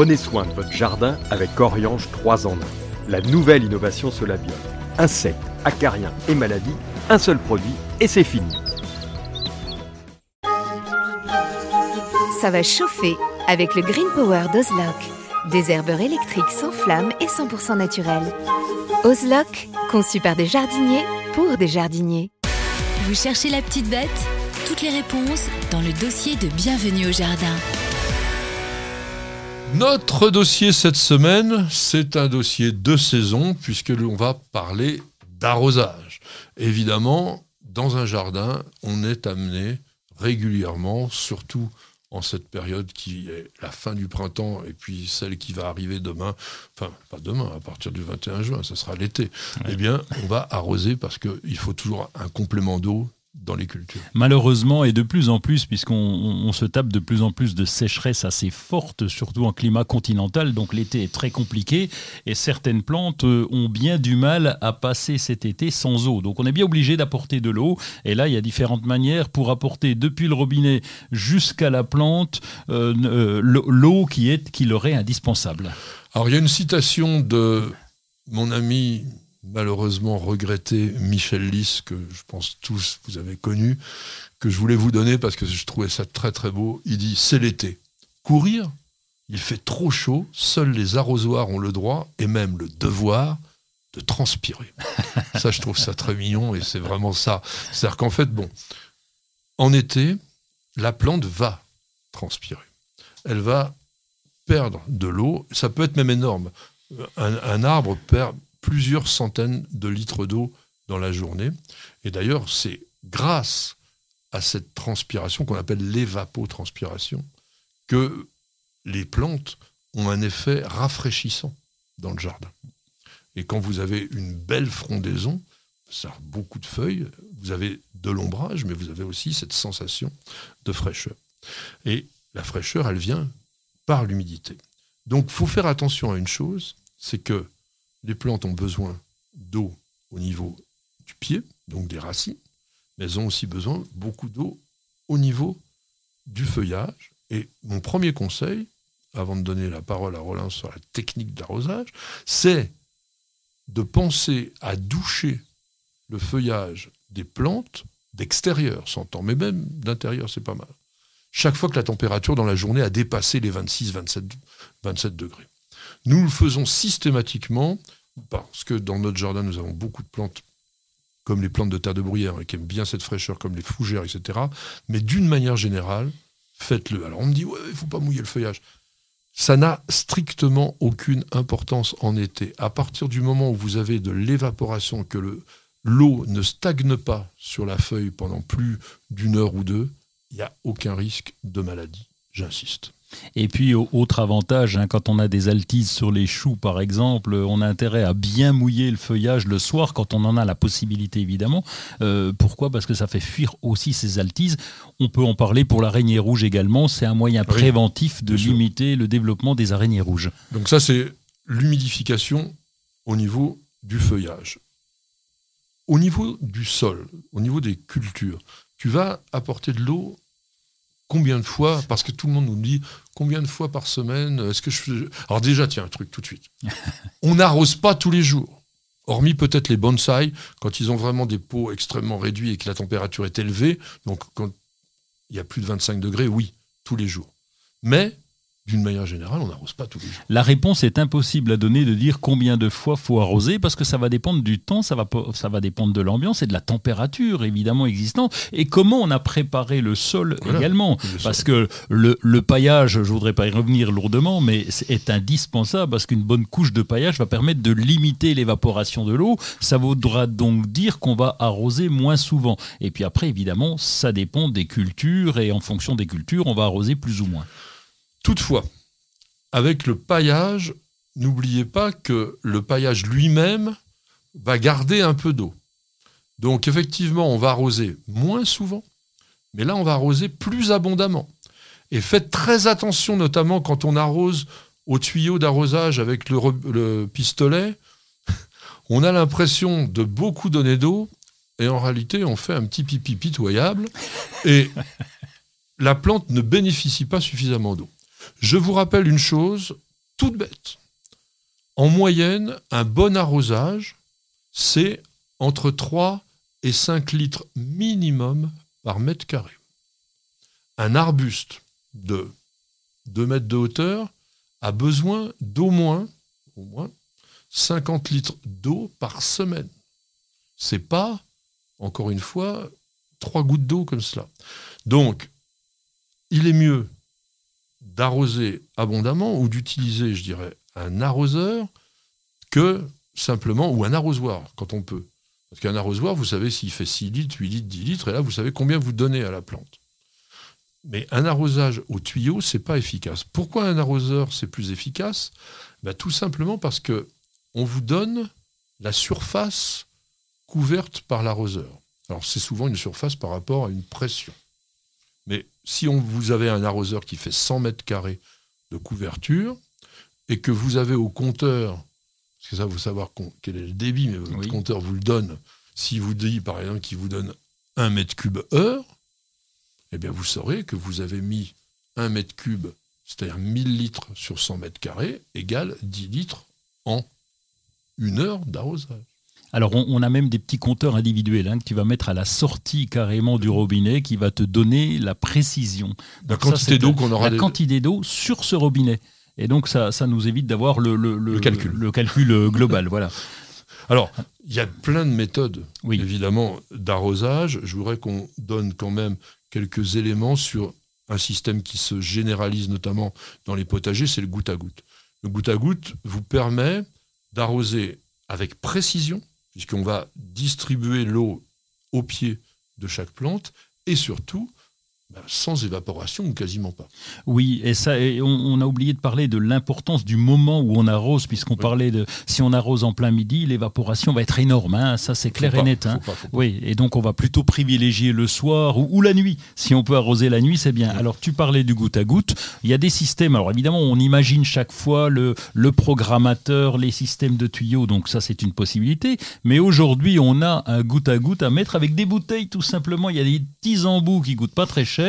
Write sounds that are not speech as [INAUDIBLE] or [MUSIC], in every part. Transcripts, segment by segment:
Prenez soin de votre jardin avec Oriange 3 en 1. La nouvelle innovation Solabium. Insectes, acariens et maladies, un seul produit et c'est fini. Ça va chauffer avec le Green Power d'Ozlock. Des herbeurs électriques sans flamme et 100% naturels. Ozlock, conçu par des jardiniers pour des jardiniers. Vous cherchez la petite bête? Toutes les réponses dans le dossier de Bienvenue au Jardin. Notre dossier cette semaine, c'est un dossier de saison puisque l'on va parler d'arrosage. Évidemment, dans un jardin, on est amené régulièrement, surtout en cette période qui est la fin du printemps et puis celle qui va arriver demain, enfin pas demain, à partir du 21 juin, ce sera l'été, eh bien on va arroser parce qu'il faut toujours un complément d'eau dans les cultures. Malheureusement, et de plus en plus, puisqu'on se tape de plus en plus de sécheresse assez forte, surtout en climat continental, donc l'été est très compliqué, et certaines plantes euh, ont bien du mal à passer cet été sans eau. Donc on est bien obligé d'apporter de l'eau, et là il y a différentes manières pour apporter depuis le robinet jusqu'à la plante euh, euh, l'eau qui, est, qui leur est indispensable. Alors il y a une citation de mon ami malheureusement regretté Michel Lys, que je pense tous vous avez connu, que je voulais vous donner parce que je trouvais ça très très beau. Il dit C'est l'été. Courir, il fait trop chaud, seuls les arrosoirs ont le droit et même le devoir de transpirer. ça, je trouve ça très mignon et c'est vraiment ça. C'est-à-dire qu'en fait, bon, en été, la plante va transpirer. Elle va perdre de l'eau. Ça peut être même énorme. Un, un arbre perd plusieurs centaines de litres d'eau dans la journée. Et d'ailleurs, c'est grâce à cette transpiration qu'on appelle l'évapotranspiration que les plantes ont un effet rafraîchissant dans le jardin. Et quand vous avez une belle frondaison, ça a beaucoup de feuilles, vous avez de l'ombrage, mais vous avez aussi cette sensation de fraîcheur. Et la fraîcheur, elle vient par l'humidité. Donc, il faut faire attention à une chose, c'est que les plantes ont besoin d'eau au niveau du pied, donc des racines, mais elles ont aussi besoin beaucoup d'eau au niveau du feuillage. Et mon premier conseil, avant de donner la parole à Roland sur la technique d'arrosage, c'est de penser à doucher le feuillage des plantes d'extérieur, s'entend, mais même d'intérieur, c'est pas mal. Chaque fois que la température dans la journée a dépassé les 26-27 27 degrés. Nous le faisons systématiquement parce que dans notre jardin, nous avons beaucoup de plantes comme les plantes de terre de bruyère, qui aiment bien cette fraîcheur, comme les fougères, etc. Mais d'une manière générale, faites-le. Alors on me dit, ouais, il ne faut pas mouiller le feuillage. Ça n'a strictement aucune importance en été. À partir du moment où vous avez de l'évaporation, que l'eau ne stagne pas sur la feuille pendant plus d'une heure ou deux, il n'y a aucun risque de maladie. J'insiste. Et puis, autre avantage, hein, quand on a des altises sur les choux, par exemple, on a intérêt à bien mouiller le feuillage le soir, quand on en a la possibilité, évidemment. Euh, pourquoi? Parce que ça fait fuir aussi ces altises. On peut en parler pour l'araignée rouge également. C'est un moyen préventif de limiter le développement des araignées rouges. Donc ça, c'est l'humidification au niveau du feuillage. Au niveau du sol, au niveau des cultures, tu vas apporter de l'eau combien de fois Parce que tout le monde nous dit combien de fois par semaine Est-ce que je Alors déjà, tiens, un truc tout de suite. [LAUGHS] On n'arrose pas tous les jours. Hormis peut-être les bonsaïs, quand ils ont vraiment des pots extrêmement réduits et que la température est élevée, donc quand il y a plus de 25 degrés, oui, tous les jours. Mais d'une manière générale, on n'arrose pas tous les jours. La réponse est impossible à donner de dire combien de fois faut arroser parce que ça va dépendre du temps, ça va, ça va dépendre de l'ambiance et de la température évidemment existante et comment on a préparé le sol également. parce que le, le, paillage, je voudrais pas y revenir lourdement, mais est indispensable parce qu'une bonne couche de paillage va permettre de limiter l'évaporation de l'eau. Ça voudra donc dire qu'on va arroser moins souvent. Et puis après, évidemment, ça dépend des cultures et en fonction des cultures, on va arroser plus ou moins. Toutefois, avec le paillage, n'oubliez pas que le paillage lui-même va garder un peu d'eau. Donc effectivement, on va arroser moins souvent, mais là, on va arroser plus abondamment. Et faites très attention, notamment quand on arrose au tuyau d'arrosage avec le, pistolet. [LAUGHS] On a l'impression de beaucoup donner d'eau, et en réalité, on fait un petit pipi pitoyable, et la plante ne bénéficie pas suffisamment d'eau. Je vous rappelle une chose, toute bête. En moyenne, un bon arrosage, c'est entre 3 et 5 litres minimum par mètre carré. Un arbuste de 2 mètres de hauteur a besoin d'au moins, au moins 50 litres d'eau par semaine. C'est pas, encore une fois, trois gouttes d'eau comme cela. Donc, il est mieux d'arroser abondamment ou d'utiliser, je dirais, un arroseur que simplement, ou un arrosoir, quand on peut. Parce qu'un arrosoir, vous savez s'il fait 6 litres, 8 litres, 10 litres, et là, vous savez combien vous donnez à la plante. Mais un arrosage au tuyau, c'est pas efficace. Pourquoi un arroseur, c'est plus efficace? Ben, Tout simplement parce que on vous donne la surface couverte par l'arroseur. Alors, c'est souvent une surface par rapport à une pression. Mais si on, vous avez un arroseur qui fait 100 mètres carrés de couverture et que vous avez au compteur, parce que ça, vous savoir quel est le débit, mais votre compteur vous le donne. Si vous dit, par exemple, qu'il vous donne 1 mètre cube heure, eh bien, vous saurez que vous avez mis 1 mètre cube, c'est-à-dire 1000 litres sur 100 mètres carrés, égale 10 litres en une heure d'arrosage. Alors, on, a même des petits compteurs individuels hein, que tu vas mettre à la sortie carrément du robinet qui va te donner la précision. La quantité d'eau qu'on aura. La quantité d'eau sur ce robinet. Et donc, ça, ça nous évite d'avoir le, le, calcul. le calcul euh, global. voilà. [LAUGHS] Alors, il y a plein de méthodes, évidemment, d'arrosage. Je voudrais qu'on donne quand même quelques éléments sur un système qui se généralise notamment dans les potagers, c'est le goutte à goutte. Le goutte à goutte vous permet d'arroser avec précision, puisqu'on va distribuer l'eau au pied de chaque plante, et surtout bah, sans évaporation ou quasiment pas. Oui, et ça, on, a oublié de parler de l'importance du moment où on arrose, puisqu'on parlait de si on arrose en plein midi, l'évaporation va être énorme. Hein, ça, c'est clair et net. Hein. Oui, et donc on va plutôt privilégier le soir ou, la nuit. Si on peut arroser la nuit, c'est bien. Alors, tu parlais du goutte à goutte. Il y a des systèmes. Alors, évidemment, on imagine chaque fois le, le programmateur, les systèmes de tuyaux. Donc, ça, c'est une possibilité. Mais aujourd'hui, on a un goutte à goutte à mettre avec des bouteilles, tout simplement. Il y a des petits embouts qui coûtent pas très cher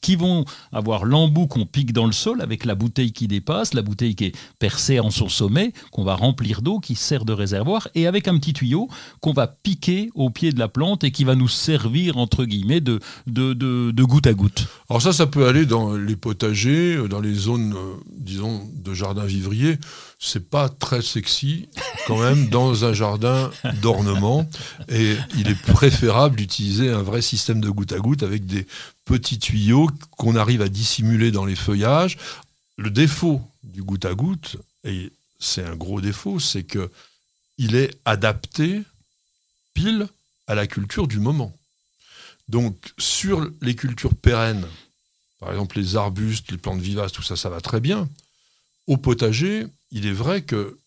qui vont avoir l'embout qu'on pique dans le sol avec la bouteille qui dépasse, la bouteille qui est percée en son sommet, qu'on va remplir d'eau, qui sert de réservoir, et avec un petit tuyau qu'on va piquer au pied de la plante et qui va nous servir, entre guillemets, de, de, de, goutte à goutte. Alors ça, ça peut aller dans les potagers, euh, dans les zones, euh, disons, de jardin vivrier c'est pas très sexy quand même [LAUGHS] dans un jardin d'ornement et il est préférable d'utiliser un vrai système de goutte à goutte avec des petits tuyaux qu'on arrive à dissimuler dans les feuillages. Le défaut du goutte à goutte, et c'est un gros défaut, c'est que il est adapté pile à la culture du moment. Donc sur les cultures pérennes, par exemple les arbustes, les plantes vivaces, tout ça, ça va très bien. Au potager, il est vrai que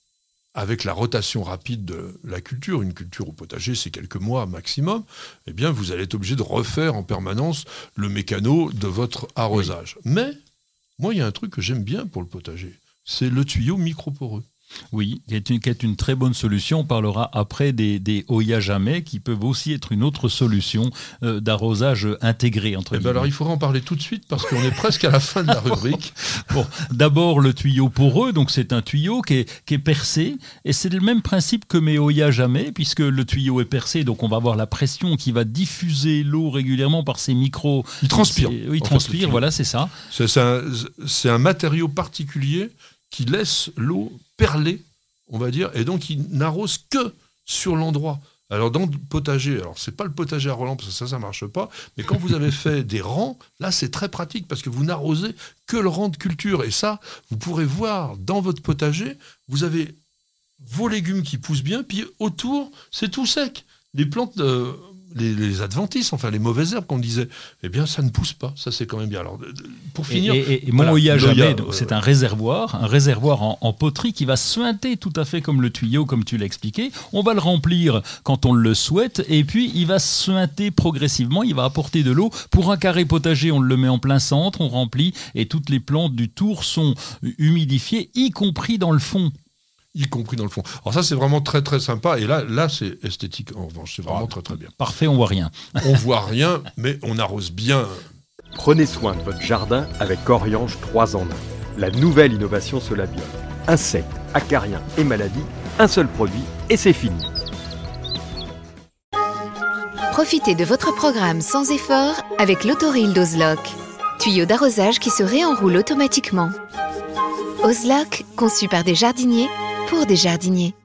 avec la rotation rapide de la culture, une culture au potager, c'est quelques mois maximum, eh bien, vous allez être obligé de refaire en permanence le mécano de votre arrosage. Mais, moi, il y a un truc que j'aime bien pour le potager, c'est le tuyau microporeux. Oui, qui est, une, très bonne solution. On parlera après des, des Oya Jamais, qui peuvent aussi être une autre solution euh, d'arrosage intégré. Entre eh ben alors il faudra en parler tout de suite parce qu'on est presque à la fin de la [LAUGHS] rubrique. bon, d'abord le tuyau poreux, donc c'est un tuyau qui est, qui est percé et c'est le même principe que mes Oya Jamais, puisque le tuyau est percé, donc on va avoir la pression qui va diffuser l'eau régulièrement par ces micros. Il transpire. Oui, il transpire, voilà, c'est ça. C'est un, un matériau particulier qui laisse l'eau perler, on va dire, et donc il n'arrose que sur l'endroit. Alors dans le potager, alors c'est pas le potager à Roland parce que ça ça marche pas, mais quand vous avez fait des rangs, là c'est très pratique parce que vous n'arrosez que le rang de culture et ça vous pourrez voir dans votre potager, vous avez vos légumes qui poussent bien, puis autour c'est tout sec. Les plantes euh, les, adventices, enfin les mauvaises herbes qu'on disait, eh bien ça ne pousse pas. Ça c'est quand même bien. Alors pour finir, et, et, jamais, c'est un réservoir, un réservoir en, poterie qui va suinter tout à fait comme le tuyau, comme tu l'as expliqué. On va le remplir quand on le souhaite, et puis il va suinter progressivement. Il va apporter de l'eau pour un carré potager. On le met en plein centre, on remplit, et toutes les plantes du tour sont humidifiées, y compris dans le fond y compris dans le fond. Alors ça, c'est vraiment très très sympa. Et là, là, c'est esthétique. En revanche, c'est vraiment ah, très très bien. Parfait, on voit rien. [LAUGHS] on voit rien, mais on arrose bien. Prenez soin de votre jardin avec Oriange 3 en 1. La nouvelle innovation Solabia. Insectes, acariens et maladies, un seul produit et c'est fini. Profitez de votre programme sans effort avec l'autoril d'Ozlock. Tuyau d'arrosage qui se réenroule automatiquement. Ozlock, conçu par des jardiniers pour des jardiniers.